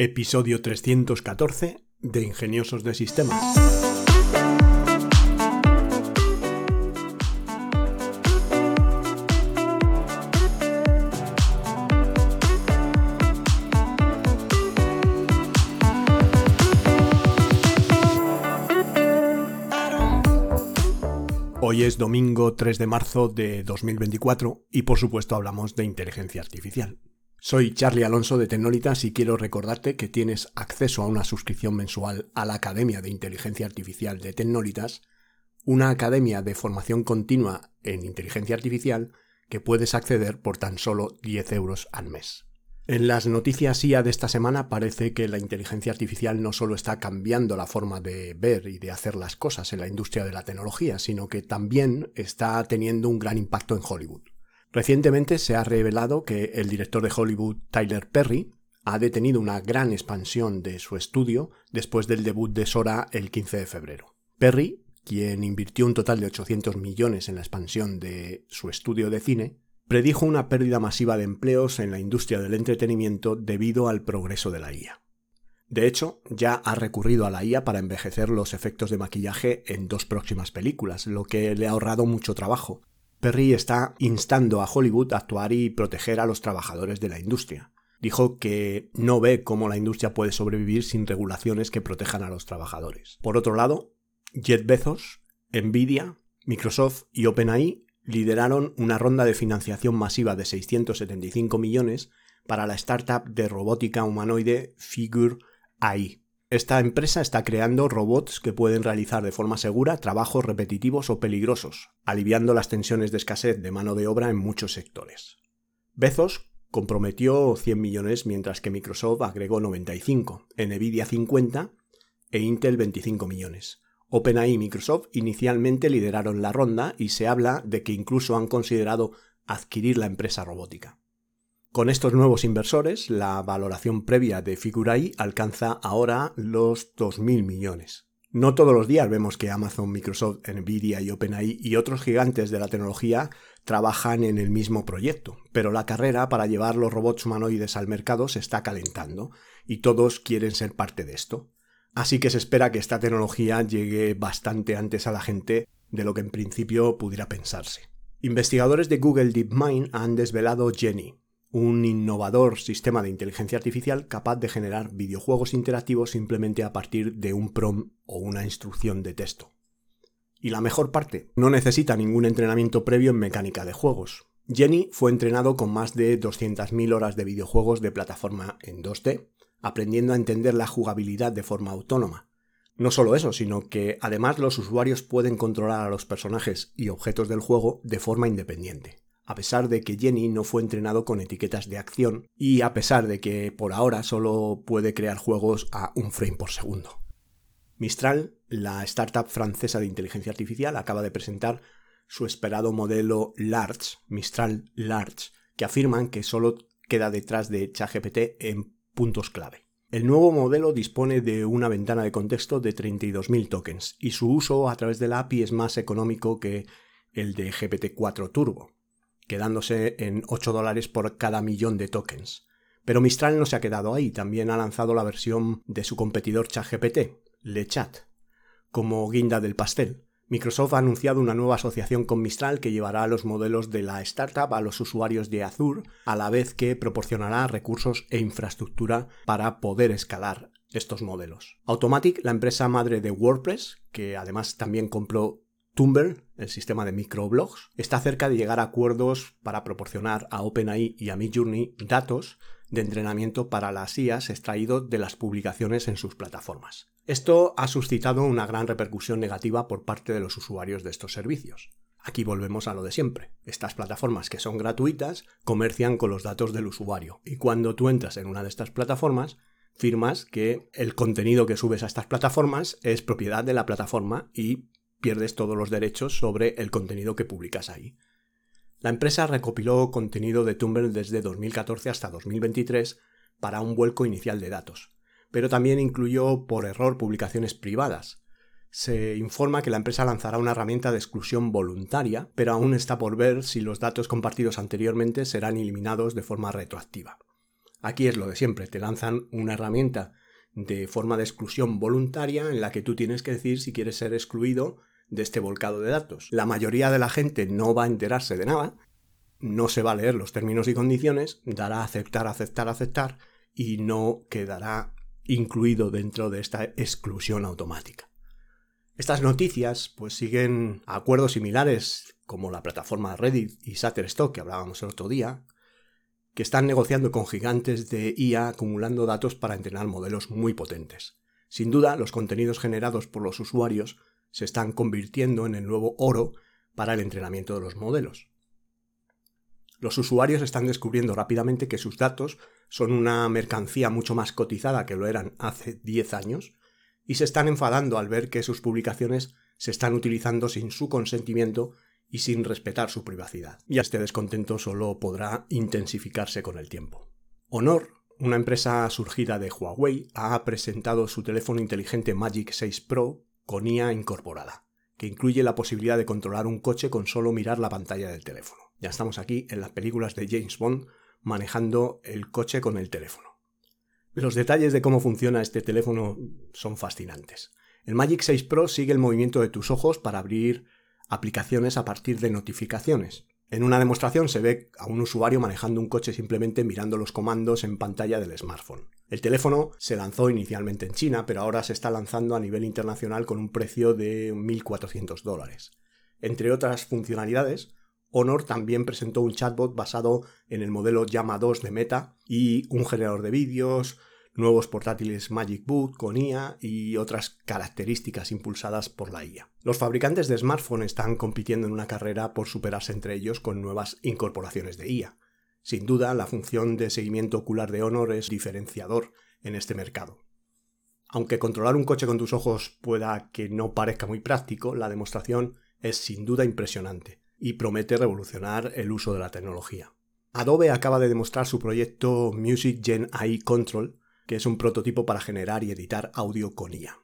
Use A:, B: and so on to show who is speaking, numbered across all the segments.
A: Episodio 314 de Ingeniosos de Sistemas. Hoy es domingo 3 de marzo de 2024 y por supuesto hablamos de inteligencia artificial. Soy Charlie Alonso de Tecnolitas y quiero recordarte que tienes acceso a una suscripción mensual a la Academia de Inteligencia Artificial de Tecnolitas, una academia de formación continua en inteligencia artificial que puedes acceder por tan solo 10 euros al mes. En las noticias IA de esta semana parece que la inteligencia artificial no solo está cambiando la forma de ver y de hacer las cosas en la industria de la tecnología, sino que también está teniendo un gran impacto en Hollywood. Recientemente se ha revelado que el director de Hollywood, Tyler Perry, ha detenido una gran expansión de su estudio después del debut de Sora el 15 de febrero. Perry, quien invirtió un total de 800 millones en la expansión de su estudio de cine, predijo una pérdida masiva de empleos en la industria del entretenimiento debido al progreso de la IA. De hecho, ya ha recurrido a la IA para envejecer los efectos de maquillaje en dos próximas películas, lo que le ha ahorrado mucho trabajo, Perry está instando a Hollywood a actuar y proteger a los trabajadores de la industria. Dijo que no ve cómo la industria puede sobrevivir sin regulaciones que protejan a los trabajadores. Por otro lado, Jet Bezos, Nvidia, Microsoft y OpenAI lideraron una ronda de financiación masiva de 675 millones para la startup de robótica humanoide Figure AI. Esta empresa está creando robots que pueden realizar de forma segura trabajos repetitivos o peligrosos, aliviando las tensiones de escasez de mano de obra en muchos sectores. Bezos comprometió 100 millones mientras que Microsoft agregó 95, Nvidia 50 e Intel 25 millones. OpenAI y Microsoft inicialmente lideraron la ronda y se habla de que incluso han considerado adquirir la empresa robótica. Con estos nuevos inversores, la valoración previa de Figuraí alcanza ahora los 2.000 millones. No todos los días vemos que Amazon, Microsoft, Nvidia y OpenAI y otros gigantes de la tecnología trabajan en el mismo proyecto, pero la carrera para llevar los robots humanoides al mercado se está calentando y todos quieren ser parte de esto. Así que se espera que esta tecnología llegue bastante antes a la gente de lo que en principio pudiera pensarse. Investigadores de Google DeepMind han desvelado Jenny, un innovador sistema de inteligencia artificial capaz de generar videojuegos interactivos simplemente a partir de un prompt o una instrucción de texto. Y la mejor parte, no necesita ningún entrenamiento previo en mecánica de juegos. Jenny fue entrenado con más de 200.000 horas de videojuegos de plataforma en 2D, aprendiendo a entender la jugabilidad de forma autónoma. No solo eso, sino que además los usuarios pueden controlar a los personajes y objetos del juego de forma independiente a pesar de que Jenny no fue entrenado con etiquetas de acción y a pesar de que por ahora solo puede crear juegos a un frame por segundo. Mistral, la startup francesa de inteligencia artificial, acaba de presentar su esperado modelo Large, Mistral Large, que afirman que solo queda detrás de ChatGPT en puntos clave. El nuevo modelo dispone de una ventana de contexto de 32.000 tokens y su uso a través de la API es más económico que el de GPT-4 Turbo, quedándose en 8 dólares por cada millón de tokens. Pero Mistral no se ha quedado ahí, también ha lanzado la versión de su competidor ChatGPT, LeChat, como guinda del pastel. Microsoft ha anunciado una nueva asociación con Mistral que llevará los modelos de la startup a los usuarios de Azure, a la vez que proporcionará recursos e infraestructura para poder escalar estos modelos. Automatic, la empresa madre de WordPress, que además también compró Tumblr, el sistema de microblogs, está cerca de llegar a acuerdos para proporcionar a OpenAI y a Midjourney datos de entrenamiento para las IAs extraídos de las publicaciones en sus plataformas. Esto ha suscitado una gran repercusión negativa por parte de los usuarios de estos servicios. Aquí volvemos a lo de siempre. Estas plataformas que son gratuitas comercian con los datos del usuario y cuando tú entras en una de estas plataformas firmas que el contenido que subes a estas plataformas es propiedad de la plataforma y pierdes todos los derechos sobre el contenido que publicas ahí. La empresa recopiló contenido de Tumblr desde 2014 hasta 2023 para un vuelco inicial de datos, pero también incluyó por error publicaciones privadas. Se informa que la empresa lanzará una herramienta de exclusión voluntaria, pero aún está por ver si los datos compartidos anteriormente serán eliminados de forma retroactiva. Aquí es lo de siempre, te lanzan una herramienta de forma de exclusión voluntaria en la que tú tienes que decir si quieres ser excluido de este volcado de datos. La mayoría de la gente no va a enterarse de nada, no se va a leer los términos y condiciones, dará aceptar, aceptar, aceptar y no quedará incluido dentro de esta exclusión automática. Estas noticias pues siguen acuerdos similares como la plataforma Reddit y Shutterstock que hablábamos el otro día, que están negociando con gigantes de IA acumulando datos para entrenar modelos muy potentes. Sin duda, los contenidos generados por los usuarios se están convirtiendo en el nuevo oro para el entrenamiento de los modelos. Los usuarios están descubriendo rápidamente que sus datos son una mercancía mucho más cotizada que lo eran hace 10 años y se están enfadando al ver que sus publicaciones se están utilizando sin su consentimiento y sin respetar su privacidad. Y este descontento solo podrá intensificarse con el tiempo. Honor, una empresa surgida de Huawei, ha presentado su teléfono inteligente Magic 6 Pro con IA incorporada, que incluye la posibilidad de controlar un coche con solo mirar la pantalla del teléfono. Ya estamos aquí en las películas de James Bond manejando el coche con el teléfono. Los detalles de cómo funciona este teléfono son fascinantes. El Magic 6 Pro sigue el movimiento de tus ojos para abrir aplicaciones a partir de notificaciones. En una demostración se ve a un usuario manejando un coche simplemente mirando los comandos en pantalla del smartphone. El teléfono se lanzó inicialmente en China, pero ahora se está lanzando a nivel internacional con un precio de 1.400 dólares. Entre otras funcionalidades, Honor también presentó un chatbot basado en el modelo Llama 2 de Meta y un generador de vídeos, nuevos portátiles Magic Boot con IA y otras características impulsadas por la IA. Los fabricantes de smartphones están compitiendo en una carrera por superarse entre ellos con nuevas incorporaciones de IA. Sin duda, la función de seguimiento ocular de Honor es diferenciador en este mercado. Aunque controlar un coche con tus ojos pueda que no parezca muy práctico, la demostración es sin duda impresionante y promete revolucionar el uso de la tecnología. Adobe acaba de demostrar su proyecto Music Gen AI Control, que es un prototipo para generar y editar audio con IA,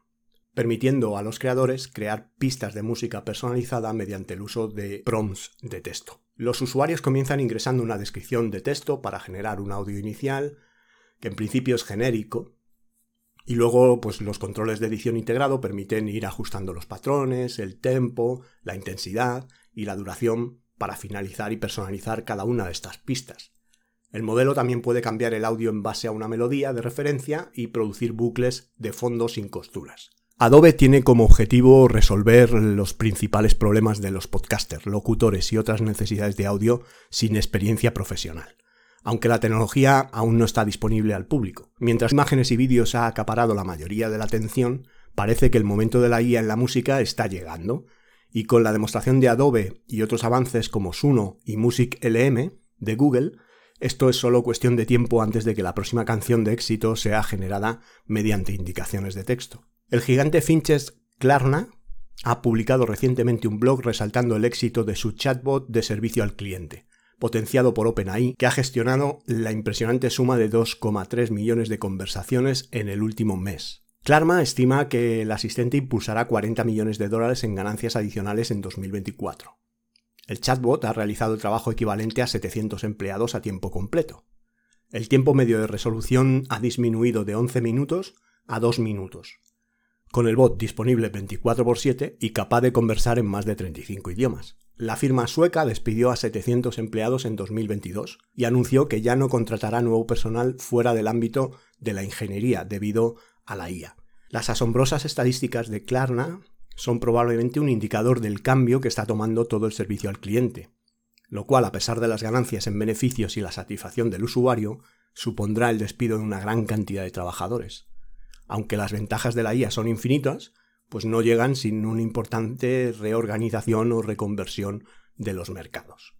A: permitiendo a los creadores crear pistas de música personalizada mediante el uso de prompts de texto. Los usuarios comienzan ingresando una descripción de texto para generar un audio inicial, que en principio es genérico, y luego pues los controles de edición integrado permiten ir ajustando los patrones, el tempo, la intensidad y la duración para finalizar y personalizar cada una de estas pistas. El modelo también puede cambiar el audio en base a una melodía de referencia y producir bucles de fondo sin costuras. Adobe tiene como objetivo resolver los principales problemas de los podcasters, locutores y otras necesidades de audio sin experiencia profesional, aunque la tecnología aún no está disponible al público. Mientras imágenes y vídeos ha acaparado la mayoría de la atención, parece que el momento de la IA en la música está llegando y con la demostración de Adobe y otros avances como Suno y Music LM de Google, esto es solo cuestión de tiempo antes de que la próxima canción de éxito sea generada mediante indicaciones de texto. El gigante Finches Klarna ha publicado recientemente un blog resaltando el éxito de su chatbot de servicio al cliente, potenciado por OpenAI, que ha gestionado la impresionante suma de 2,3 millones de conversaciones en el último mes. Klarma estima que el asistente impulsará 40 millones de dólares en ganancias adicionales en 2024. El chatbot ha realizado el trabajo equivalente a 700 empleados a tiempo completo. El tiempo medio de resolución ha disminuido de 11 minutos a 2 minutos, con el bot disponible 24 x 7 y capaz de conversar en más de 35 idiomas. La firma sueca despidió a 700 empleados en 2022 y anunció que ya no contratará nuevo personal fuera del ámbito de la ingeniería debido a la IA. Las asombrosas estadísticas de Klarna son probablemente un indicador del cambio que está tomando todo el servicio al cliente, lo cual, a pesar de las ganancias en beneficios y la satisfacción del usuario, supondrá el despido de una gran cantidad de trabajadores. Aunque las ventajas de la IA son infinitas, pues no llegan sin una importante reorganización o reconversión de los mercados.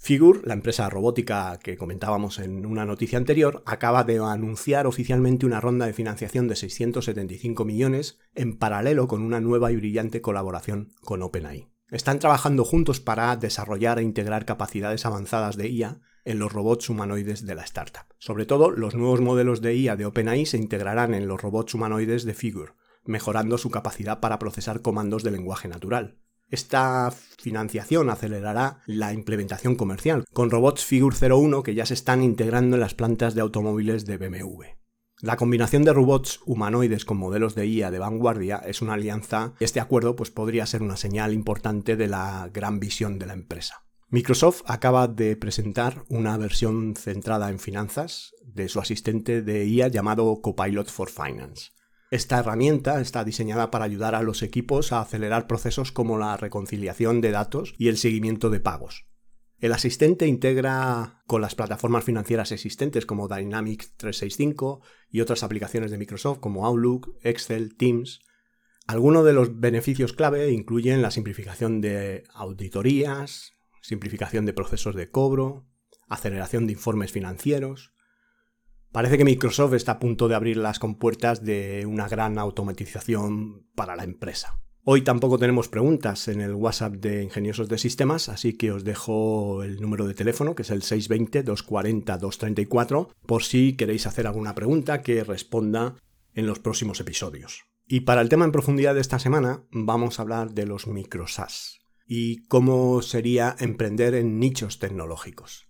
A: Figure, la empresa robótica que comentábamos en una noticia anterior, acaba de anunciar oficialmente una ronda de financiación de 675 millones en paralelo con una nueva y brillante colaboración con OpenAI. Están trabajando juntos para desarrollar e integrar capacidades avanzadas de IA en los robots humanoides de la startup. Sobre todo, los nuevos modelos de IA de OpenAI se integrarán en los robots humanoides de Figure, mejorando su capacidad para procesar comandos de lenguaje natural. Esta financiación acelerará la implementación comercial, con robots Figure 01 que ya se están integrando en las plantas de automóviles de BMW. La combinación de robots humanoides con modelos de IA de vanguardia es una alianza y este acuerdo pues, podría ser una señal importante de la gran visión de la empresa. Microsoft acaba de presentar una versión centrada en finanzas de su asistente de IA llamado Copilot for Finance. Esta herramienta está diseñada para ayudar a los equipos a acelerar procesos como la reconciliación de datos y el seguimiento de pagos. El asistente integra con las plataformas financieras existentes como Dynamics 365 y otras aplicaciones de Microsoft como Outlook, Excel, Teams. Algunos de los beneficios clave incluyen la simplificación de auditorías, simplificación de procesos de cobro, aceleración de informes financieros. Parece que Microsoft está a punto de abrir las compuertas de una gran automatización para la empresa. Hoy tampoco tenemos preguntas en el WhatsApp de Ingeniosos de Sistemas, así que os dejo el número de teléfono, que es el 620-240-234, por si queréis hacer alguna pregunta que responda en los próximos episodios. Y para el tema en profundidad de esta semana, vamos a hablar de los microsas y cómo sería emprender en nichos tecnológicos.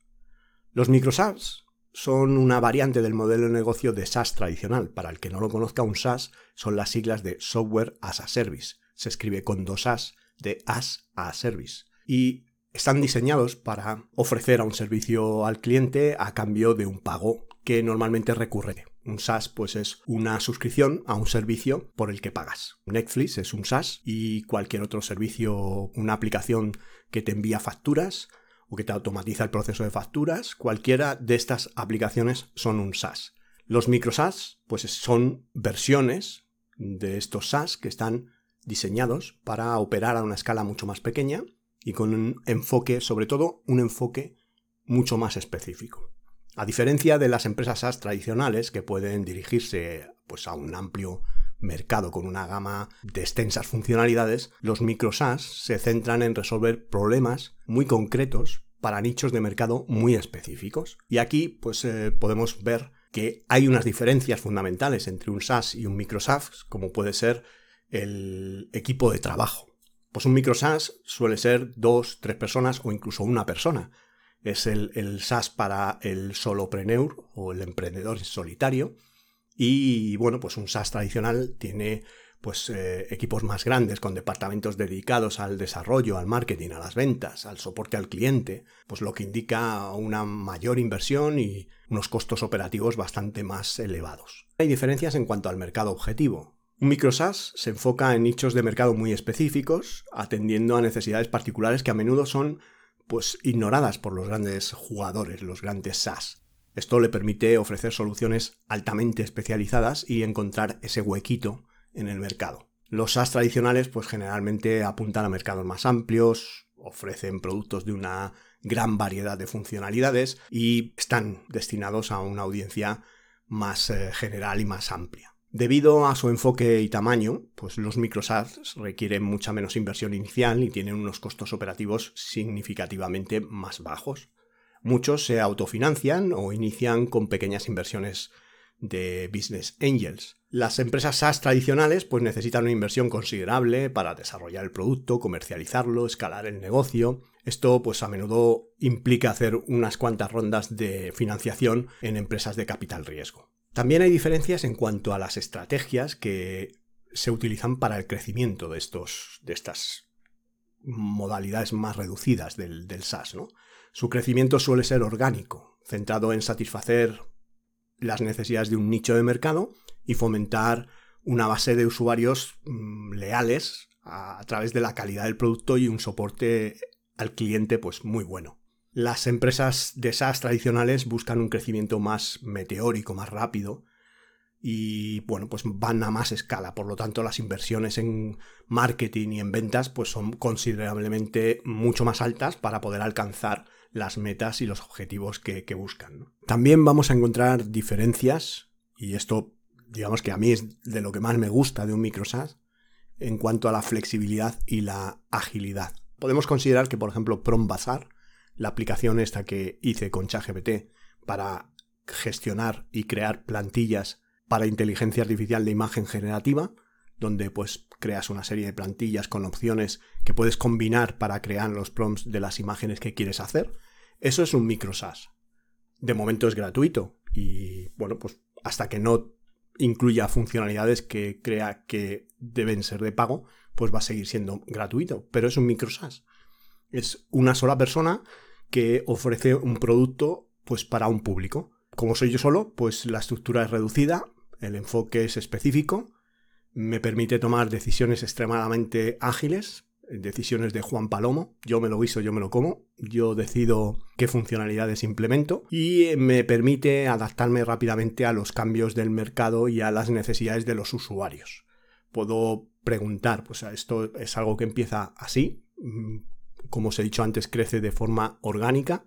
A: Los microSaaS son una variante del modelo de negocio de SaaS tradicional. Para el que no lo conozca, un SaaS son las siglas de Software as a Service. Se escribe con dos As, de as a service. Y están diseñados para ofrecer a un servicio al cliente a cambio de un pago que normalmente recurre. Un SaaS pues es una suscripción a un servicio por el que pagas. Netflix es un SaaS y cualquier otro servicio, una aplicación que te envía facturas o que te automatiza el proceso de facturas, cualquiera de estas aplicaciones son un SaaS. Los micro SaaS pues son versiones de estos SaaS que están diseñados para operar a una escala mucho más pequeña y con un enfoque, sobre todo un enfoque mucho más específico. A diferencia de las empresas SaaS tradicionales que pueden dirigirse pues, a un amplio mercado con una gama de extensas funcionalidades, los micro SaaS se centran en resolver problemas muy concretos para nichos de mercado muy específicos. Y aquí pues eh, podemos ver que hay unas diferencias fundamentales entre un SaaS y un micro SaaS, como puede ser el equipo de trabajo. Pues un micro SaaS suele ser dos, tres personas o incluso una persona, es el, el SaaS para el solopreneur o el emprendedor solitario. Y bueno, pues un SaaS tradicional tiene pues eh, equipos más grandes con departamentos dedicados al desarrollo, al marketing, a las ventas, al soporte al cliente, pues lo que indica una mayor inversión y unos costos operativos bastante más elevados. Hay diferencias en cuanto al mercado objetivo. Un micro SaaS se enfoca en nichos de mercado muy específicos, atendiendo a necesidades particulares que a menudo son pues ignoradas por los grandes jugadores, los grandes SaaS. Esto le permite ofrecer soluciones altamente especializadas y encontrar ese huequito en el mercado. Los SaaS tradicionales pues generalmente apuntan a mercados más amplios, ofrecen productos de una gran variedad de funcionalidades y están destinados a una audiencia más eh, general y más amplia. Debido a su enfoque y tamaño, pues los microsaaS requieren mucha menos inversión inicial y tienen unos costos operativos significativamente más bajos. Muchos se autofinancian o inician con pequeñas inversiones de business angels. Las empresas SaaS tradicionales pues necesitan una inversión considerable para desarrollar el producto, comercializarlo, escalar el negocio. Esto pues a menudo implica hacer unas cuantas rondas de financiación en empresas de capital riesgo. También hay diferencias en cuanto a las estrategias que se utilizan para el crecimiento de, estos, de estas modalidades más reducidas del, del SaaS. ¿no? Su crecimiento suele ser orgánico, centrado en satisfacer las necesidades de un nicho de mercado y fomentar una base de usuarios mm, leales a, través de la calidad del producto y un soporte al cliente pues muy bueno. Las empresas de SaaS tradicionales buscan un crecimiento más meteórico, más rápido y bueno, pues van a más escala, por lo tanto las inversiones en marketing y en ventas pues son considerablemente mucho más altas para poder alcanzar las metas y los objetivos que, buscan. También vamos a encontrar diferencias y esto digamos que a mí es de lo que más me gusta de un micro SaaS en cuanto a la flexibilidad y la agilidad. Podemos considerar que por ejemplo PromBazar la aplicación esta que hice con ChatGPT para gestionar y crear plantillas para inteligencia artificial de imagen generativa, donde pues creas una serie de plantillas con opciones que puedes combinar para crear los prompts de las imágenes que quieres hacer. Eso es un micro SaaS. De momento es gratuito y bueno, pues hasta que no incluya funcionalidades que crea que deben ser de pago, pues va a seguir siendo gratuito, pero es un micro SaaS. Es una sola persona que ofrece un producto pues para un público. Como soy yo solo, pues la estructura es reducida, el enfoque es específico, me permite tomar decisiones extremadamente ágiles, decisiones de Juan Palomo, yo me lo guiso, yo me lo como, yo decido qué funcionalidades implemento y me permite adaptarme rápidamente a los cambios del mercado y a las necesidades de los usuarios. Puedo preguntar, pues esto es algo que empieza así, mm, como os he dicho antes, crece de forma orgánica.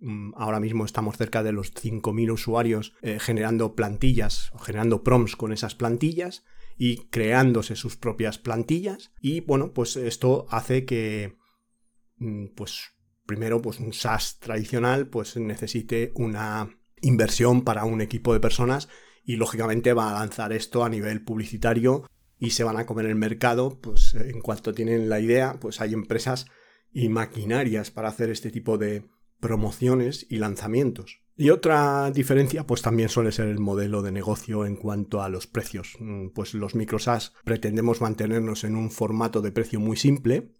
A: Mm, ahora mismo estamos cerca de los 5.000 usuarios eh, generando plantillas o generando prompts con esas plantillas y creándose sus propias plantillas. Y bueno, pues esto hace que, mm, pues primero, pues un SaaS tradicional pues necesite una inversión para un equipo de personas y lógicamente va a lanzar esto a nivel publicitario y se van a comer el mercado, pues en cuanto tienen la idea, pues hay empresas y maquinarias para hacer este tipo de promociones y lanzamientos. Y otra diferencia, pues también suele ser el modelo de negocio en cuanto a los precios. Mm, pues los microsas pretendemos mantenernos en un formato de precio muy simple.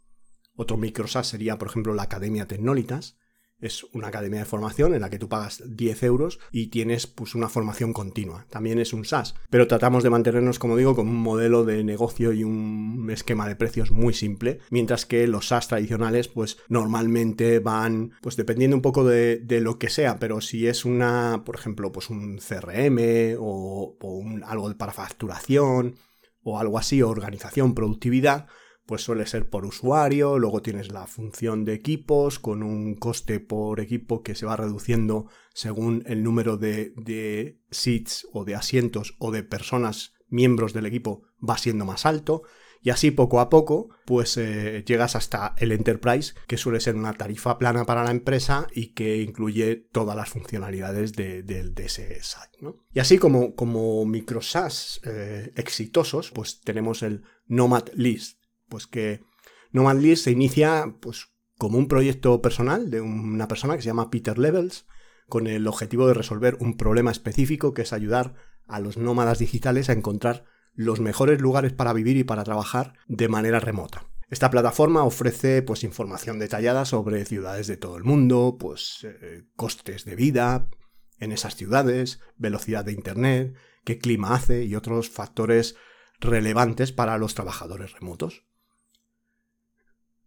A: Otro microsas sería, por ejemplo, la Academia Tecnolitas, es una academia de formación en la que tú pagas 10 euros y tienes pues una formación continua. También es un SaaS, pero tratamos de mantenernos, como digo, con un modelo de negocio y un esquema de precios muy simple, mientras que los SaaS tradicionales pues normalmente van, pues dependiendo un poco de, lo que sea, pero si es una, por ejemplo, pues un CRM o, un, algo para facturación o algo así, organización, productividad, pues suele ser por usuario, luego tienes la función de equipos con un coste por equipo que se va reduciendo según el número de, seats o de asientos o de personas miembros del equipo va siendo más alto. Y así poco a poco pues eh, llegas hasta el enterprise que suele ser una tarifa plana para la empresa y que incluye todas las funcionalidades de, ese site y así como, como micro SaaS eh, exitosos pues tenemos el Nomad List pues que No List se inicia pues, como un proyecto personal de una persona que se llama Peter Levels, con el objetivo de resolver un problema específico que es ayudar a los nómadas digitales a encontrar los mejores lugares para vivir y para trabajar de manera remota. Esta plataforma ofrece pues, información detallada sobre ciudades de todo el mundo, pues, eh, costes de vida en esas ciudades, velocidad de Internet, qué clima hace y otros factores relevantes para los trabajadores remotos.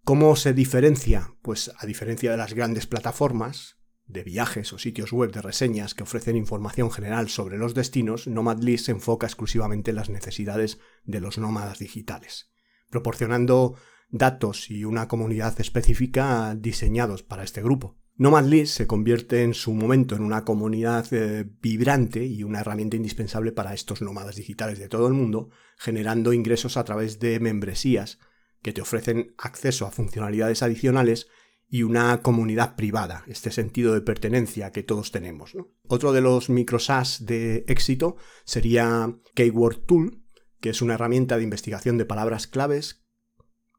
A: ¿Cómo se diferencia? Pues a diferencia de las grandes plataformas de viajes o sitios web de reseñas que ofrecen información general sobre los destinos, Nomadlist se enfoca exclusivamente en las necesidades de los nómadas digitales, proporcionando datos y una comunidad específica diseñados para este grupo. Nomadlist se convierte en su momento en una comunidad eh, vibrante y una herramienta indispensable para estos nómadas digitales de todo el mundo, generando ingresos a través de membresías que te ofrecen acceso a funcionalidades adicionales y una comunidad privada, este sentido de pertenencia que todos tenemos. Otro de los microsas de éxito sería Keyword Tool, que es una herramienta de investigación de palabras claves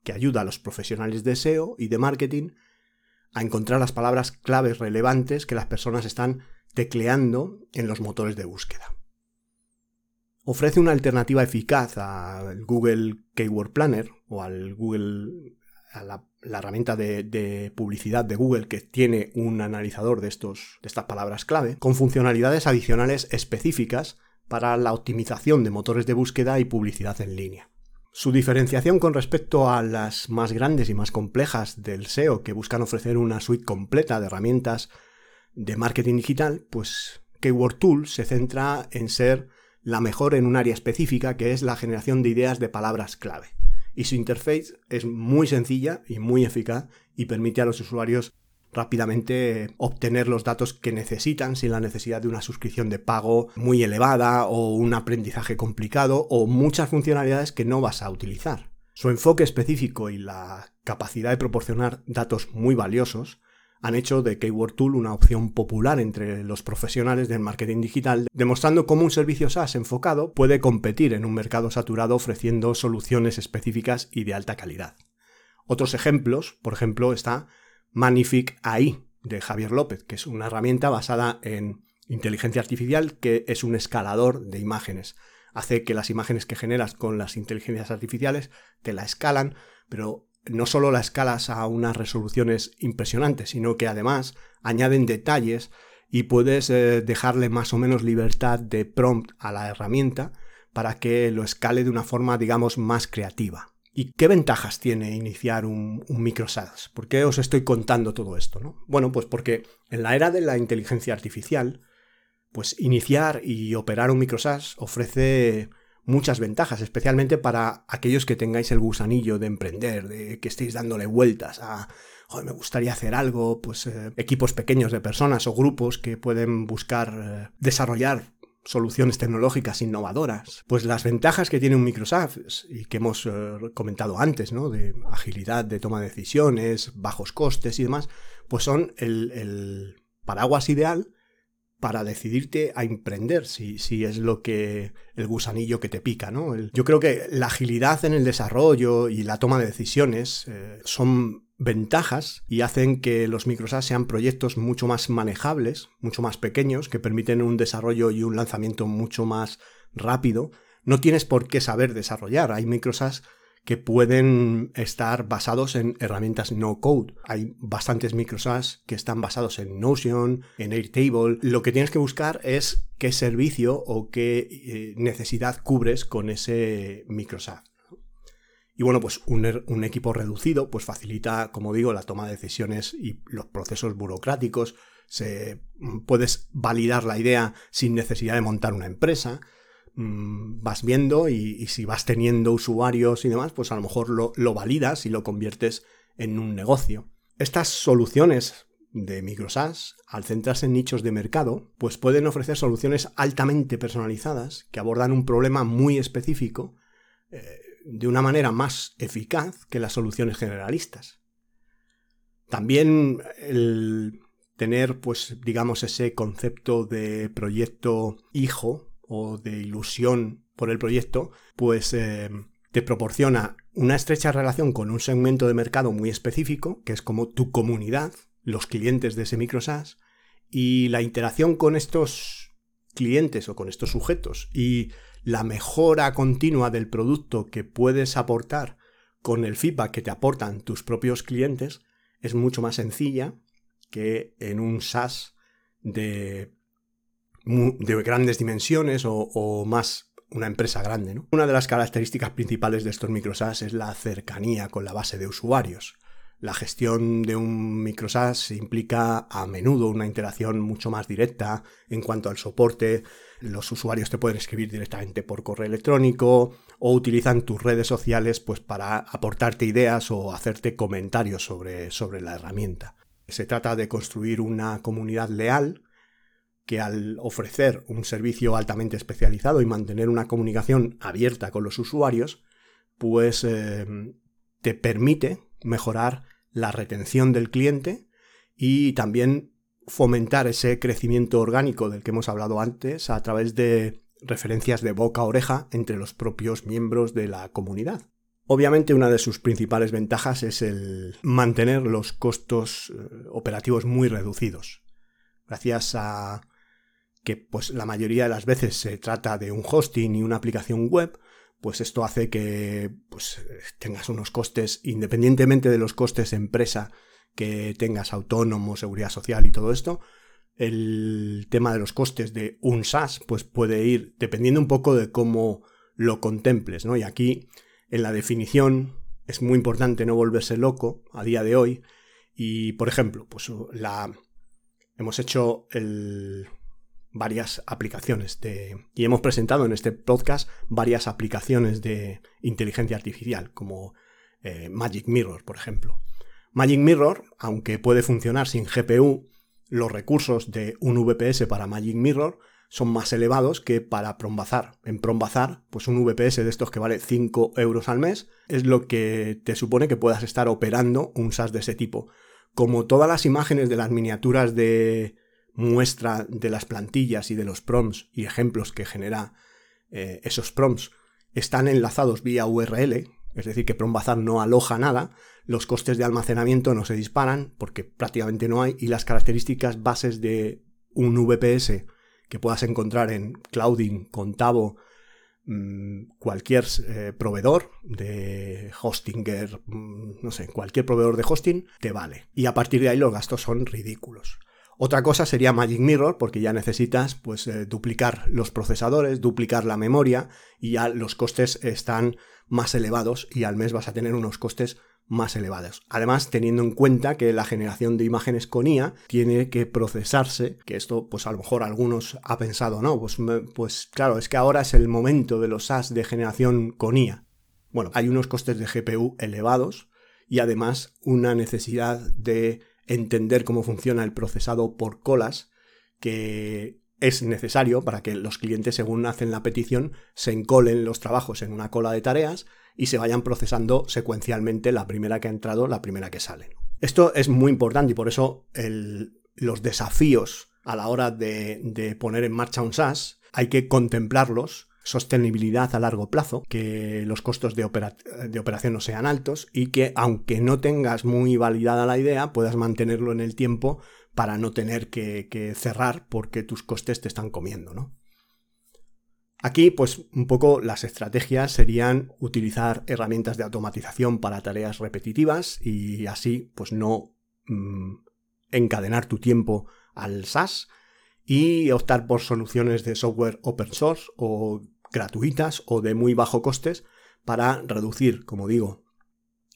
A: que ayuda a los profesionales de SEO y de marketing a encontrar las palabras claves relevantes que las personas están tecleando en los motores de búsqueda ofrece una alternativa eficaz al Google Keyword Planner o al Google a la, herramienta de, publicidad de Google que tiene un analizador de, estos, de estas palabras clave, con funcionalidades adicionales específicas para la optimización de motores de búsqueda y publicidad en línea. Su diferenciación con respecto a las más grandes y más complejas del SEO que buscan ofrecer una suite completa de herramientas de marketing digital, pues Keyword Tool se centra en ser la mejor en un área específica que es la generación de ideas de palabras clave. Y su interface es muy sencilla y muy eficaz y permite a los usuarios rápidamente obtener los datos que necesitan sin la necesidad de una suscripción de pago muy elevada o un aprendizaje complicado o muchas funcionalidades que no vas a utilizar. Su enfoque específico y la capacidad de proporcionar datos muy valiosos han hecho de Keyword Tool una opción popular entre los profesionales del marketing digital, demostrando cómo un servicio SaaS enfocado puede competir en un mercado saturado ofreciendo soluciones específicas y de alta calidad. Otros ejemplos, por ejemplo, está Magnific AI de Javier López, que es una herramienta basada en inteligencia artificial que es un escalador de imágenes. Hace que las imágenes que generas con las inteligencias artificiales te la escalan, pero no solo la escalas a unas resoluciones impresionantes, sino que además añaden detalles y puedes eh, dejarle más o menos libertad de prompt a la herramienta para que lo escale de una forma, digamos, más creativa. ¿Y qué ventajas tiene iniciar un, un micro ¿Por qué os estoy contando todo esto? ¿no? Bueno, pues porque en la era de la inteligencia artificial, pues iniciar y operar un micro ofrece muchas ventajas, especialmente para aquellos que tengáis el gusanillo de emprender, de que estéis dándole vueltas a, me gustaría hacer algo, pues eh, equipos pequeños de personas o grupos que pueden buscar eh, desarrollar soluciones tecnológicas innovadoras. Pues las ventajas que tiene un Microsoft y que hemos eh, comentado antes, ¿no? De agilidad de toma de decisiones, bajos costes y demás, pues son el paraguas ideal para decidirte a emprender, si, si, es lo que el gusanillo que te pica, ¿no? yo creo que la agilidad en el desarrollo y la toma de decisiones eh, son ventajas y hacen que los microsas sean proyectos mucho más manejables, mucho más pequeños, que permiten un desarrollo y un lanzamiento mucho más rápido. No tienes por qué saber desarrollar. Hay microsas que pueden estar basados en herramientas no code. Hay bastantes microSaaS que están basados en Notion, en Airtable. Lo que tienes que buscar es qué servicio o qué eh, necesidad cubres con ese microSaaS. Y bueno, pues un, er, un, equipo reducido pues facilita, como digo, la toma de decisiones y los procesos burocráticos. Se, puedes validar la idea sin necesidad de montar una empresa. Mm, vas viendo y, si vas teniendo usuarios y demás, pues a lo mejor lo, validas y lo conviertes en un negocio. Estas soluciones de MicroSaaS, al centrarse en nichos de mercado, pues pueden ofrecer soluciones altamente personalizadas que abordan un problema muy específico eh, de una manera más eficaz que las soluciones generalistas. También el tener, pues, digamos, ese concepto de proyecto hijo o de ilusión por el proyecto, pues eh, te proporciona una estrecha relación con un segmento de mercado muy específico, que es como tu comunidad, los clientes de ese microsas, y la interacción con estos clientes o con estos sujetos y la mejora continua del producto que puedes aportar con el feedback que te aportan tus propios clientes es mucho más sencilla que en un SaaS de de grandes dimensiones o, más una empresa grande. ¿no? Una de las características principales de estos microsas es la cercanía con la base de usuarios. La gestión de un microsas implica a menudo una interacción mucho más directa en cuanto al soporte. Los usuarios te pueden escribir directamente por correo electrónico o utilizan tus redes sociales pues, para aportarte ideas o hacerte comentarios sobre, sobre la herramienta. Se trata de construir una comunidad leal que al ofrecer un servicio altamente especializado y mantener una comunicación abierta con los usuarios, pues eh, te permite mejorar la retención del cliente y también fomentar ese crecimiento orgánico del que hemos hablado antes a través de referencias de boca a oreja entre los propios miembros de la comunidad. Obviamente una de sus principales ventajas es el mantener los costos eh, operativos muy reducidos. Gracias a que pues la mayoría de las veces se trata de un hosting y una aplicación web, pues esto hace que pues, tengas unos costes, independientemente de los costes empresa que tengas autónomo, seguridad social y todo esto, el tema de los costes de un SaaS pues puede ir dependiendo un poco de cómo lo contemples, ¿no? Y aquí en la definición es muy importante no volverse loco a día de hoy y por ejemplo, pues la hemos hecho el varias aplicaciones de, y hemos presentado en este podcast varias aplicaciones de inteligencia artificial, como eh, Magic Mirror, por ejemplo. Magic Mirror, aunque puede funcionar sin GPU, los recursos de un VPS para Magic Mirror son más elevados que para Prombazar. En Prombazar, pues un VPS de estos que vale 5 euros al mes es lo que te supone que puedas estar operando un SaaS de ese tipo Como todas las imágenes de las miniaturas de muestra de las plantillas y de los prompts y ejemplos que genera eh, esos prompts están enlazados vía URL, es decir, que Prombazar no aloja nada, los costes de almacenamiento no se disparan porque prácticamente no hay y las características bases de un VPS que puedas encontrar en Clouding, Contavo, mm, cualquier eh, proveedor de hostinger, mm, no sé, cualquier proveedor de hosting, te vale. Y a partir de ahí los gastos son ridículos. Otra cosa sería Magic Mirror, porque ya necesitas pues, eh, duplicar los procesadores, duplicar la memoria y ya los costes están más elevados y al mes vas a tener unos costes más elevados. Además, teniendo en cuenta que la generación de imágenes con IA tiene que procesarse, que esto pues a lo mejor algunos ha pensado, no, pues, pues claro, es que ahora es el momento de los SAS de generación con IA. Bueno, hay unos costes de GPU elevados y además una necesidad de entender cómo funciona el procesado por colas, que es necesario para que los clientes, según hacen la petición, se encolen los trabajos en una cola de tareas y se vayan procesando secuencialmente la primera que ha entrado, la primera que sale. Esto es muy importante y por eso los desafíos a la hora de, de poner en marcha un SaaS hay que contemplarlos sostenibilidad a largo plazo, que los costos de, operación no sean altos y que aunque no tengas muy validada la idea, puedas mantenerlo en el tiempo para no tener que, cerrar porque tus costes te están comiendo, ¿no? Aquí, pues un poco las estrategias serían utilizar herramientas de automatización para tareas repetitivas y así, pues no mm, encadenar tu tiempo al SaaS y optar por soluciones de software open source o gratuitas o de muy bajo costes para reducir, como digo,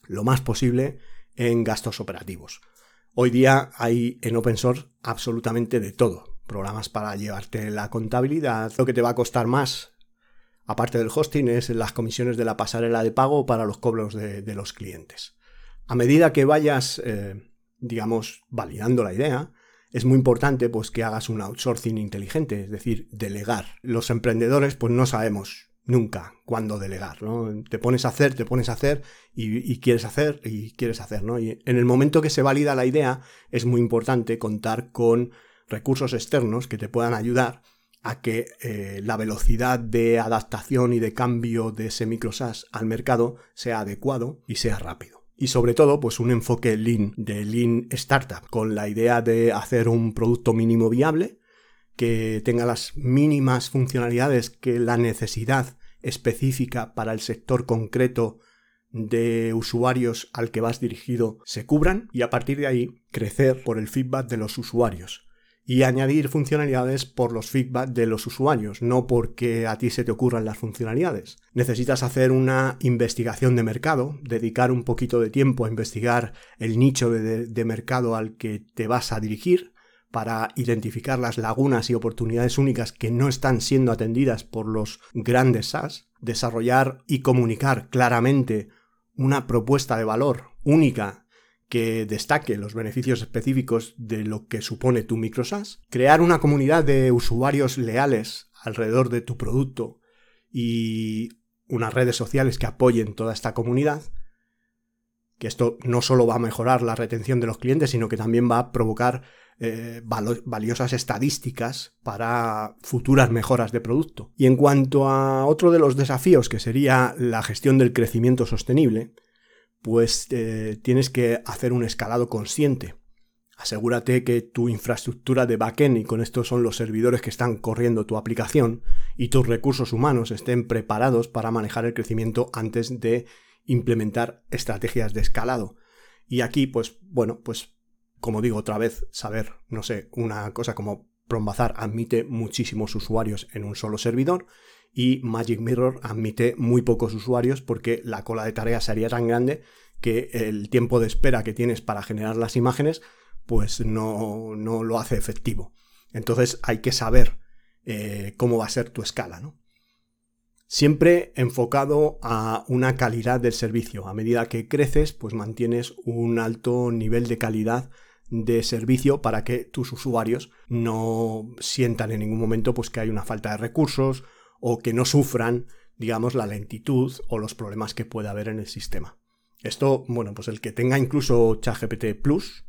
A: lo más posible en gastos operativos. Hoy día hay en open source absolutamente de todo. Programas para llevarte la contabilidad. Lo que te va a costar más, aparte del hosting, es las comisiones de la pasarela de pago para los cobros de, los clientes. A medida que vayas, eh, digamos, validando la idea, es muy importante pues que hagas un outsourcing inteligente, es decir, delegar. Los emprendedores pues no sabemos nunca cuándo delegar, ¿no? Te pones a hacer, te pones a hacer y, quieres hacer y quieres hacer, ¿no? Y en el momento que se valida la idea es muy importante contar con recursos externos que te puedan ayudar a que eh, la velocidad de adaptación y de cambio de ese micro al mercado sea adecuado y sea rápido y sobre todo pues un enfoque lean de lean startup con la idea de hacer un producto mínimo viable que tenga las mínimas funcionalidades que la necesidad específica para el sector concreto de usuarios al que vas dirigido se cubran y a partir de ahí crecer por el feedback de los usuarios y añadir funcionalidades por los feedback de los usuarios, no porque a ti se te ocurran las funcionalidades. Necesitas hacer una investigación de mercado, dedicar un poquito de tiempo a investigar el nicho de, mercado al que te vas a dirigir para identificar las lagunas y oportunidades únicas que no están siendo atendidas por los grandes SaaS, desarrollar y comunicar claramente una propuesta de valor única que destaque los beneficios específicos de lo que supone tu microsas, crear una comunidad de usuarios leales alrededor de tu producto y unas redes sociales que apoyen toda esta comunidad, que esto no solo va a mejorar la retención de los clientes, sino que también va a provocar eh, valiosas estadísticas para futuras mejoras de producto. Y en cuanto a otro de los desafíos, que sería la gestión del crecimiento sostenible, pues eh, tienes que hacer un escalado consciente. Asegúrate que tu infraestructura de backend, y con esto son los servidores que están corriendo tu aplicación, y tus recursos humanos estén preparados para manejar el crecimiento antes de implementar estrategias de escalado. Y aquí, pues, bueno, pues, como digo otra vez, saber, no sé, una cosa como Prombazar admite muchísimos usuarios en un solo servidor y Magic Mirror admite muy pocos usuarios porque la cola de tareas sería tan grande que el tiempo de espera que tienes para generar las imágenes pues no, lo hace efectivo. Entonces hay que saber eh, cómo va a ser tu escala, ¿no? Siempre enfocado a una calidad del servicio. A medida que creces, pues mantienes un alto nivel de calidad de servicio para que tus usuarios no sientan en ningún momento pues que hay una falta de recursos o que no sufran, digamos, la lentitud o los problemas que pueda haber en el sistema. Esto, bueno, pues el que tenga incluso ChatGPT Plus,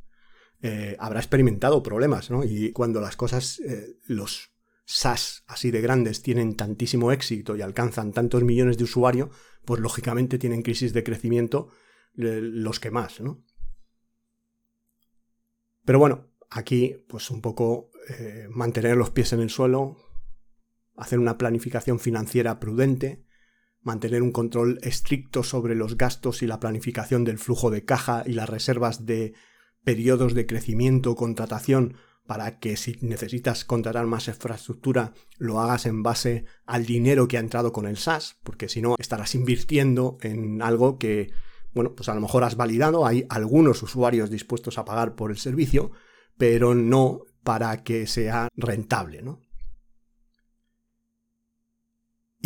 A: eh, habrá experimentado problemas, ¿no? Y cuando las cosas, eh, los SaaS así de grandes tienen tantísimo éxito y alcanzan tantos millones de usuarios, pues lógicamente tienen crisis de crecimiento los que más, ¿no? Pero bueno, aquí pues un poco eh, mantener los pies en el suelo, hacer una planificación financiera prudente, mantener un control estricto sobre los gastos y la planificación del flujo de caja y las reservas de periodos de crecimiento o contratación para que si necesitas contratar más infraestructura lo hagas en base al dinero que ha entrado con el SaaS, porque si no estarás invirtiendo en algo que, bueno, pues a lo mejor has validado, hay algunos usuarios dispuestos a pagar por el servicio, pero no para que sea rentable, ¿no?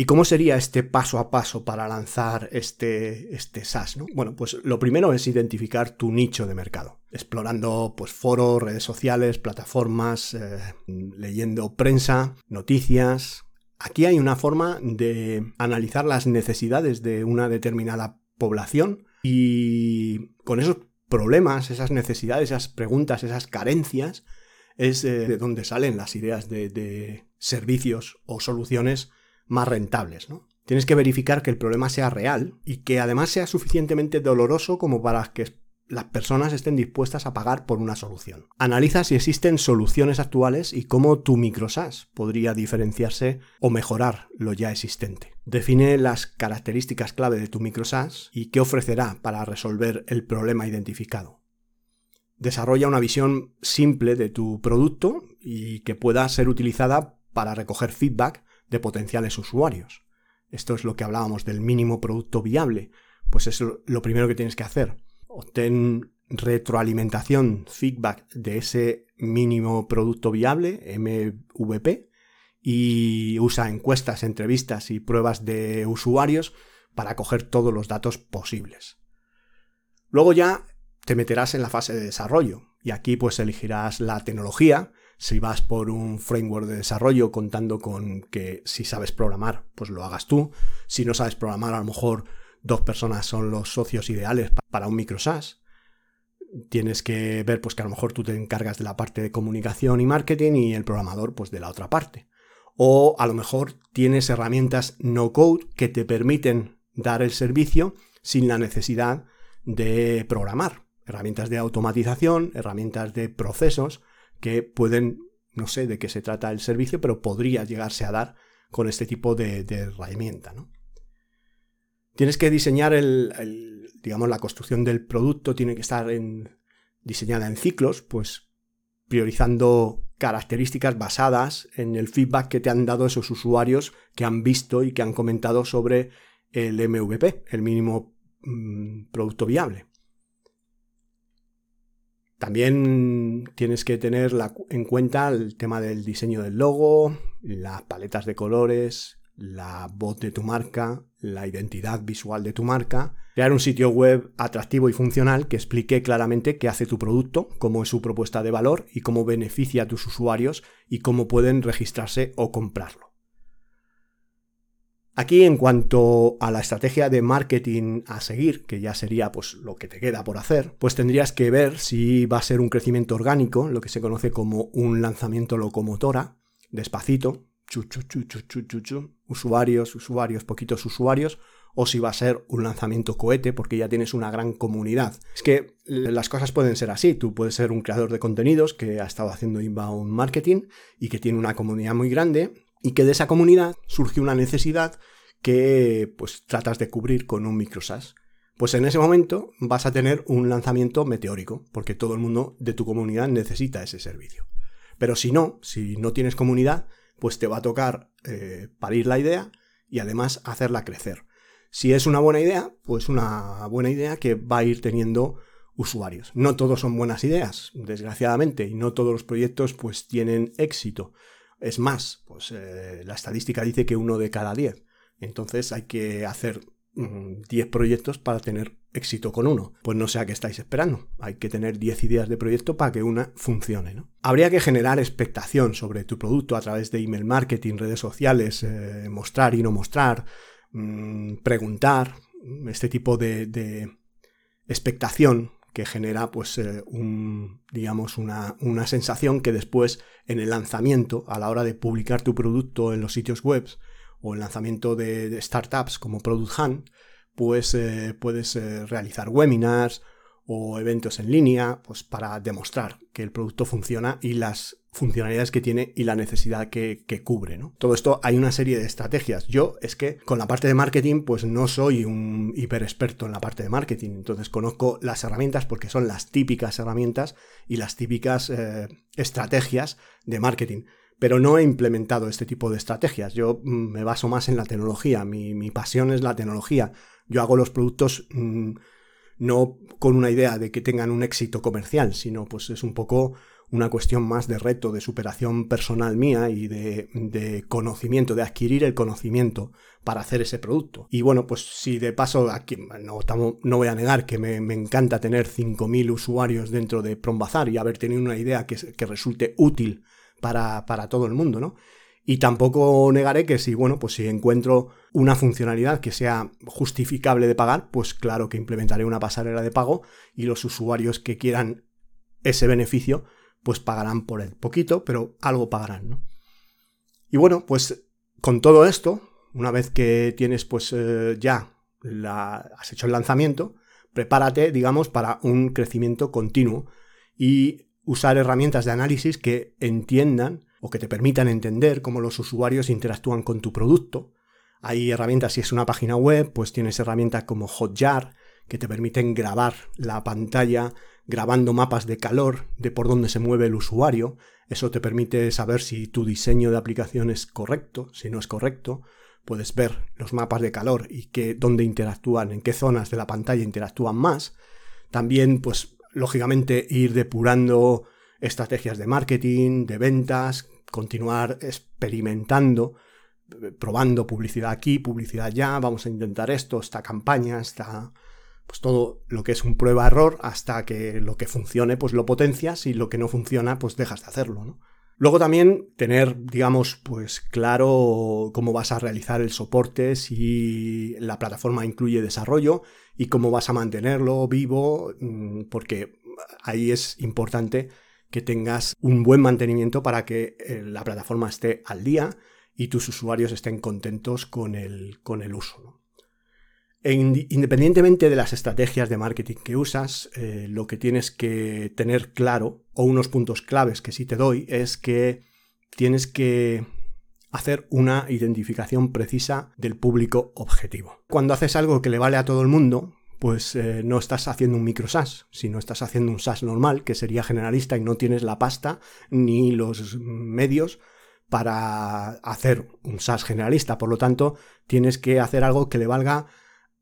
A: ¿Y cómo sería este paso a paso para lanzar este, este SaaS? Bueno, pues lo primero es identificar tu nicho de mercado, explorando pues, foros, redes sociales, plataformas, eh, leyendo prensa, noticias. Aquí hay una forma de analizar las necesidades de una determinada población y con esos problemas, esas necesidades, esas preguntas, esas carencias, es eh, de donde salen las ideas de, de servicios o soluciones más rentables, ¿no? Tienes que verificar que el problema sea real y que además sea suficientemente doloroso como para que las personas estén dispuestas a pagar por una solución. Analiza si existen soluciones actuales y cómo tu microsas podría diferenciarse o mejorar lo ya existente. Define las características clave de tu microsas y qué ofrecerá para resolver el problema identificado. Desarrolla una visión simple de tu producto y que pueda ser utilizada para recoger feedback de potenciales usuarios. Esto es lo que hablábamos del mínimo producto viable. Pues es lo primero que tienes que hacer. Obtén retroalimentación, feedback de ese mínimo producto viable, MVP, y usa encuestas, entrevistas y pruebas de usuarios para coger todos los datos posibles. Luego ya te meterás en la fase de desarrollo y aquí pues elegirás la tecnología si vas por un framework de desarrollo contando con que si sabes programar, pues lo hagas tú. Si no sabes programar, a lo mejor dos personas son los socios ideales para un micro SaaS. Tienes que ver pues que a lo mejor tú te encargas de la parte de comunicación y marketing y el programador pues de la otra parte. O a lo mejor tienes herramientas no code que te permiten dar el servicio sin la necesidad de programar. Herramientas de automatización, herramientas de procesos que pueden, no sé de qué se trata el servicio, pero podría llegarse a dar con este tipo de, herramienta. ¿no? Tienes que diseñar el, digamos, la construcción del producto, tiene que estar diseñada en ciclos, pues priorizando características basadas en el feedback que te han dado esos usuarios que han visto y que han comentado sobre el MVP, el mínimo mm, producto viable. También tienes que tener en cuenta el tema del diseño del logo, las paletas de colores, la voz de tu marca, la identidad visual de tu marca, crear un sitio web atractivo y funcional que explique claramente qué hace tu producto, cómo es su propuesta de valor y cómo beneficia a tus usuarios y cómo pueden registrarse o comprarlo. Aquí en cuanto a la estrategia de marketing a seguir, que ya sería pues lo que te queda por hacer, pues tendrías que ver si va a ser un crecimiento orgánico, lo que se conoce como un lanzamiento locomotora, despacito, chu, chu, chu, chu, chu, chu, usuarios, usuarios, poquitos usuarios, o si va a ser un lanzamiento cohete porque ya tienes una gran comunidad. Es que las cosas pueden ser así. Tú puedes ser un creador de contenidos que ha estado haciendo inbound marketing y que tiene una comunidad muy grande y que de esa comunidad surge una necesidad que pues tratas de cubrir con un microsas. Pues en ese momento vas a tener un lanzamiento meteórico, porque todo el mundo de tu comunidad necesita ese servicio. Pero si no, si no tienes comunidad, pues te va a tocar eh, parir la idea y además hacerla crecer. Si es una buena idea, pues una buena idea que va a ir teniendo usuarios. No todos son buenas ideas, desgraciadamente, y no todos los proyectos pues tienen éxito. Es más, pues eh, la estadística dice que uno de cada diez. Entonces hay que hacer 10 mm, proyectos para tener éxito con uno. Pues no sé a qué estáis esperando. Hay que tener 10 ideas de proyecto para que una funcione. ¿no? Habría que generar expectación sobre tu producto a través de email marketing, redes sociales, eh, mostrar y no mostrar, mm, preguntar, este tipo de, de expectación que genera pues eh, un, digamos una, una, sensación que después en el lanzamiento a la hora de publicar tu producto en los sitios web o el lanzamiento de, startups como Product Hunt pues eh, puedes eh, realizar webinars o eventos en línea pues para demostrar que el producto funciona y las funcionalidades que tiene y la necesidad que, cubre. ¿no? Todo esto hay una serie de estrategias. Yo es que con la parte de marketing pues no soy un hiper experto en la parte de marketing, entonces conozco las herramientas porque son las típicas herramientas y las típicas eh, estrategias de marketing. Pero no he implementado este tipo de estrategias. Yo mm, me baso más en la tecnología. Mi, pasión es la tecnología. Yo hago los productos mm, no con una idea de que tengan un éxito comercial, sino pues es un poco una cuestión más de reto, de superación personal mía y de, conocimiento, de adquirir el conocimiento para hacer ese producto. Y bueno, pues si de paso, aquí no, no voy a negar que me, encanta tener 5.000 usuarios dentro de Prombazar y haber tenido una idea que, que resulte útil para, para todo el mundo, ¿no? Y tampoco negaré que si, bueno, pues si encuentro una funcionalidad que sea justificable de pagar, pues claro que implementaré una pasarela de pago y los usuarios que quieran ese beneficio, pues pagarán por él. Poquito, pero algo pagarán, ¿no? Y bueno, pues con todo esto, una vez que tienes pues eh, ya la, has hecho el lanzamiento, prepárate, digamos, para un crecimiento continuo y usar herramientas de análisis que entiendan o que te permitan entender cómo los usuarios interactúan con tu producto. Hay herramientas, si es una página web, pues tienes herramientas como Hotjar, que te permiten grabar la pantalla grabando mapas de calor de por dónde se mueve el usuario. Eso te permite saber si tu diseño de aplicación es correcto, si no es correcto. Puedes ver los mapas de calor y que, dónde interactúan, en qué zonas de la pantalla interactúan más. También, pues, lógicamente, ir depurando estrategias de marketing, de ventas, continuar experimentando, probando publicidad aquí, publicidad allá, vamos a intentar esto, esta campaña, esta pues todo lo que es un prueba-error hasta que lo que funcione pues lo potencias y lo que no funciona pues dejas de hacerlo, ¿no? Luego también tener, digamos, pues claro cómo vas a realizar el soporte, si la plataforma incluye desarrollo y cómo vas a mantenerlo vivo, mm, porque ahí es importante que tengas un buen mantenimiento para que eh, la plataforma esté al día y tus usuarios estén contentos con el, con el uso. E independientemente de las estrategias de marketing que usas, eh, lo que tienes que tener claro, o unos puntos claves que sí te doy, es que tienes que hacer una identificación precisa del público objetivo. Cuando haces algo que le vale a todo el mundo, pues eh, no estás haciendo un micro SaaS, sino estás haciendo un SaaS normal, que sería generalista y no tienes la pasta ni los medios para hacer un SaaS generalista. Por lo tanto, tienes que hacer algo que le valga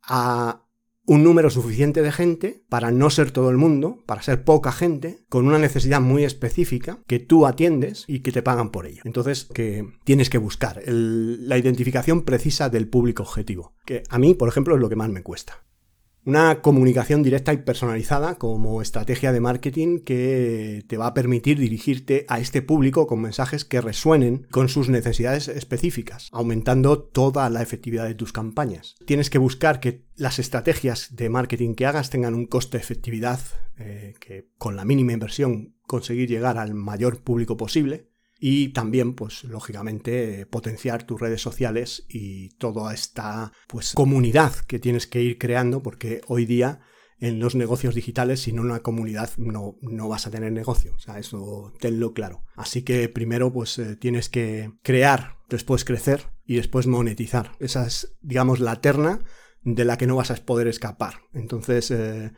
A: a un número suficiente de gente para no ser todo el mundo, para ser poca gente, con una necesidad muy específica que tú atiendes y que te pagan por ello. Entonces, que tienes que buscar la identificación precisa del público objetivo, que a mí, por ejemplo, es lo que más me cuesta. Una comunicación directa y personalizada como estrategia de marketing que te va a permitir dirigirte a este público con mensajes que resuenen con sus necesidades específicas, aumentando toda la efectividad de tus campañas. Tienes que buscar que las estrategias de marketing que hagas tengan un coste-efectividad eh, que con la mínima inversión conseguir llegar al mayor público posible y también, pues lógicamente, potenciar tus redes sociales y toda esta pues comunidad que tienes que ir creando, porque hoy día en los negocios digitales, sin una comunidad no, no vas a tener negocio. O sea, eso tenlo claro. Así que primero, pues eh, tienes que crear, después crecer y después monetizar. Esa es, digamos, la terna de la que no vas a poder escapar. Entonces, eh,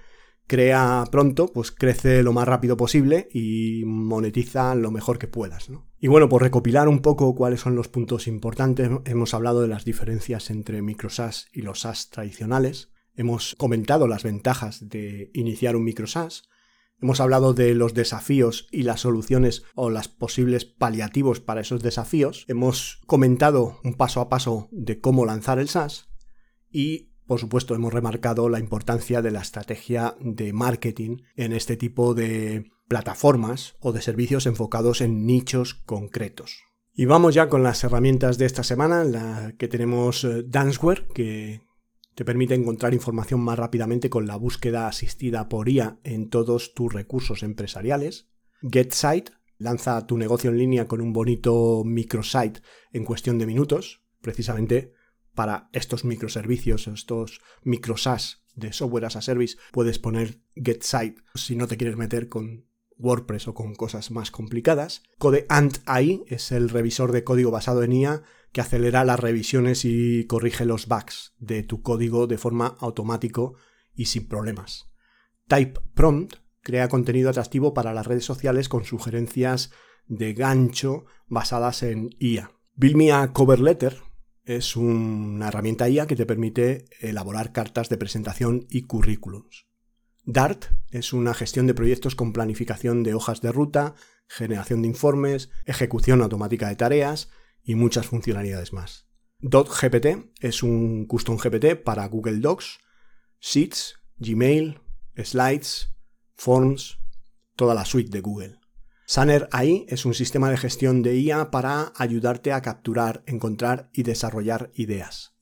A: crea pronto, pues crece lo más rápido posible y monetiza lo mejor que puedas. Y bueno, por recopilar un poco cuáles son los puntos importantes, hemos hablado de las diferencias entre microsas y los SaaS tradicionales, hemos comentado las ventajas de iniciar un microsas, hemos hablado de los desafíos y las soluciones o las posibles paliativos para esos desafíos, hemos comentado un paso a paso de cómo lanzar el SaaS y por supuesto, hemos remarcado la importancia de la estrategia de marketing en este tipo de plataformas o de servicios enfocados en nichos concretos. Y vamos ya con las herramientas de esta semana, la que tenemos eh, Danceware, que Te permite encontrar información más rápidamente con la búsqueda asistida por IA en todos tus recursos empresariales. GetSite lanza tu negocio en línea con un bonito microsite en cuestión de minutos, precisamente para estos microservicios, estos microsas de software as a service, puedes poner GetSite si no te quieres meter con WordPress o con cosas más complicadas. Code Ant AI es el revisor de código basado en IA que acelera las revisiones y corrige los bugs de tu código de forma automático y sin problemas. Type Prompt crea contenido atractivo para las redes sociales con sugerencias de gancho basadas en IA. Build Me a Cover Letter es una herramienta IA que te permite elaborar cartas de presentación y currículums. Dart es una gestión de proyectos con planificación de hojas de ruta, generación de informes, ejecución automática de tareas y muchas funcionalidades más. GPT es un custom GPT para Google Docs, Sheets, Gmail, Slides, Forms, toda la suite de Google. Sanner AI es un sistema de gestión de IA para ayudarte a capturar, encontrar y desarrollar ideas.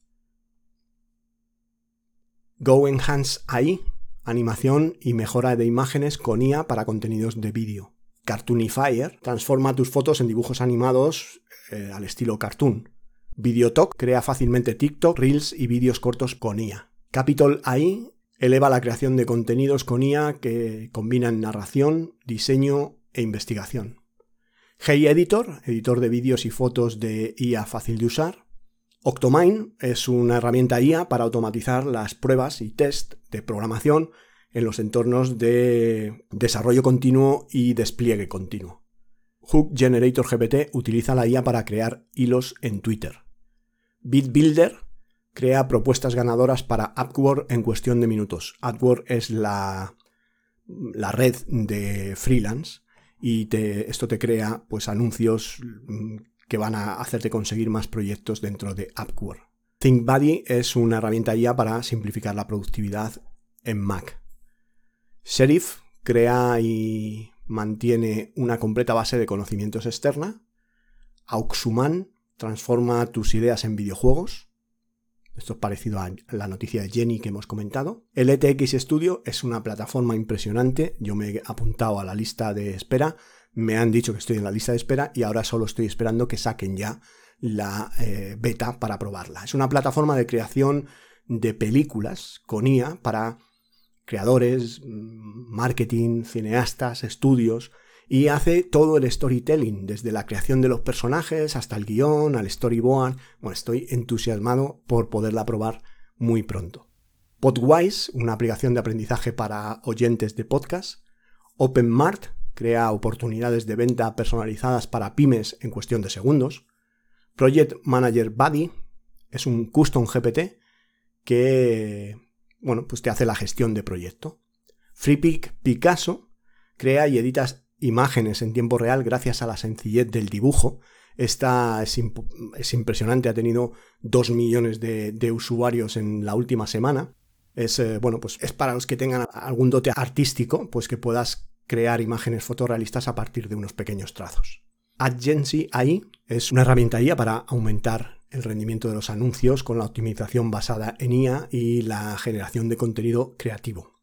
A: Go Enhance AI, animación y mejora de imágenes con IA para contenidos de vídeo. Cartoonifier transforma tus fotos en dibujos animados eh, al estilo cartoon. Videotalk crea fácilmente TikTok, Reels y vídeos cortos con IA. Capitol AI eleva la creación de contenidos con IA que combinan narración, diseño e investigación. Hey Editor, editor de vídeos y fotos de IA fácil de usar. Octomine es una herramienta IA para automatizar las pruebas y test de programación en los entornos de desarrollo continuo y despliegue continuo. Hook Generator GPT utiliza la IA para crear hilos en Twitter. BitBuilder crea propuestas ganadoras para Upwork en cuestión de minutos. Upwork es la, la red de freelance y esto te crea pues, anuncios mm, que van a hacerte conseguir más proyectos dentro de Upwork. ThinkBuddy es una herramienta IA para simplificar la productividad en Mac. Sheriff crea y mantiene una completa base de conocimientos externa. Auxuman transforma tus ideas en videojuegos. Esto es parecido a la noticia de Jenny que hemos comentado. El ETX Studio es una plataforma impresionante. Yo me he apuntado a la lista de espera. Me han dicho que estoy en la lista de espera y ahora solo estoy esperando que saquen ya la eh, beta para probarla. Es una plataforma de creación de películas con IA para creadores, mm, marketing, cineastas, estudios, y hace todo el storytelling, desde la creación de los personajes hasta el guion, al storyboard. Bueno, estoy entusiasmado por poderla probar muy pronto. Podwise, una aplicación de aprendizaje para oyentes de podcast. OpenMart crea oportunidades de venta personalizadas para pymes en cuestión de segundos. Project Manager Buddy es un custom GPT que bueno, pues te hace la gestión de proyecto. FreePic Picasso crea y editas imágenes en tiempo real gracias a la sencillez del dibujo. Esta es, impresionante, ha tenido 2 millones de, usuarios en la última semana. Es, eh, bueno, pues es para los que tengan algún dote artístico, pues que puedas crear imágenes fotorrealistas a partir de unos pequeños trazos. Agency AI es una herramienta IA para aumentar el rendimiento de los anuncios con la optimización basada en IA y la generación de contenido creativo.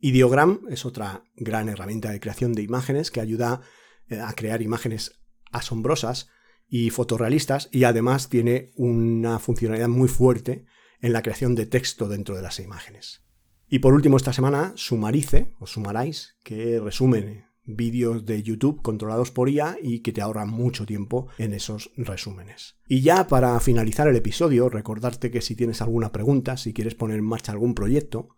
A: Ideogram es otra gran herramienta de creación de imágenes que ayuda eh, a crear imágenes asombrosas y fotorrealistas y además tiene una funcionalidad muy fuerte en la creación de texto dentro de las imágenes. Y por último esta semana, Sumarice o Sumarais, que resumen vídeos de YouTube controlados por IA y que te ahorran mucho tiempo en esos resúmenes. Y ya para finalizar el episodio, recordarte que si tienes alguna pregunta, si quieres poner en marcha algún proyecto,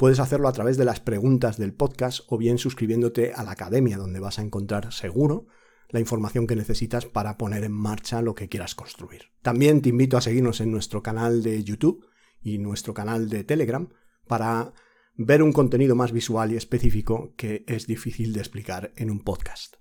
A: puedes hacerlo a través de las preguntas del podcast o bien suscribiéndote a la academia donde vas a encontrar seguro la información que necesitas para poner en marcha lo que quieras construir. También te invito a seguirnos en nuestro canal de YouTube y nuestro canal de Telegram para ver un contenido más visual y específico que es difícil de explicar en un podcast.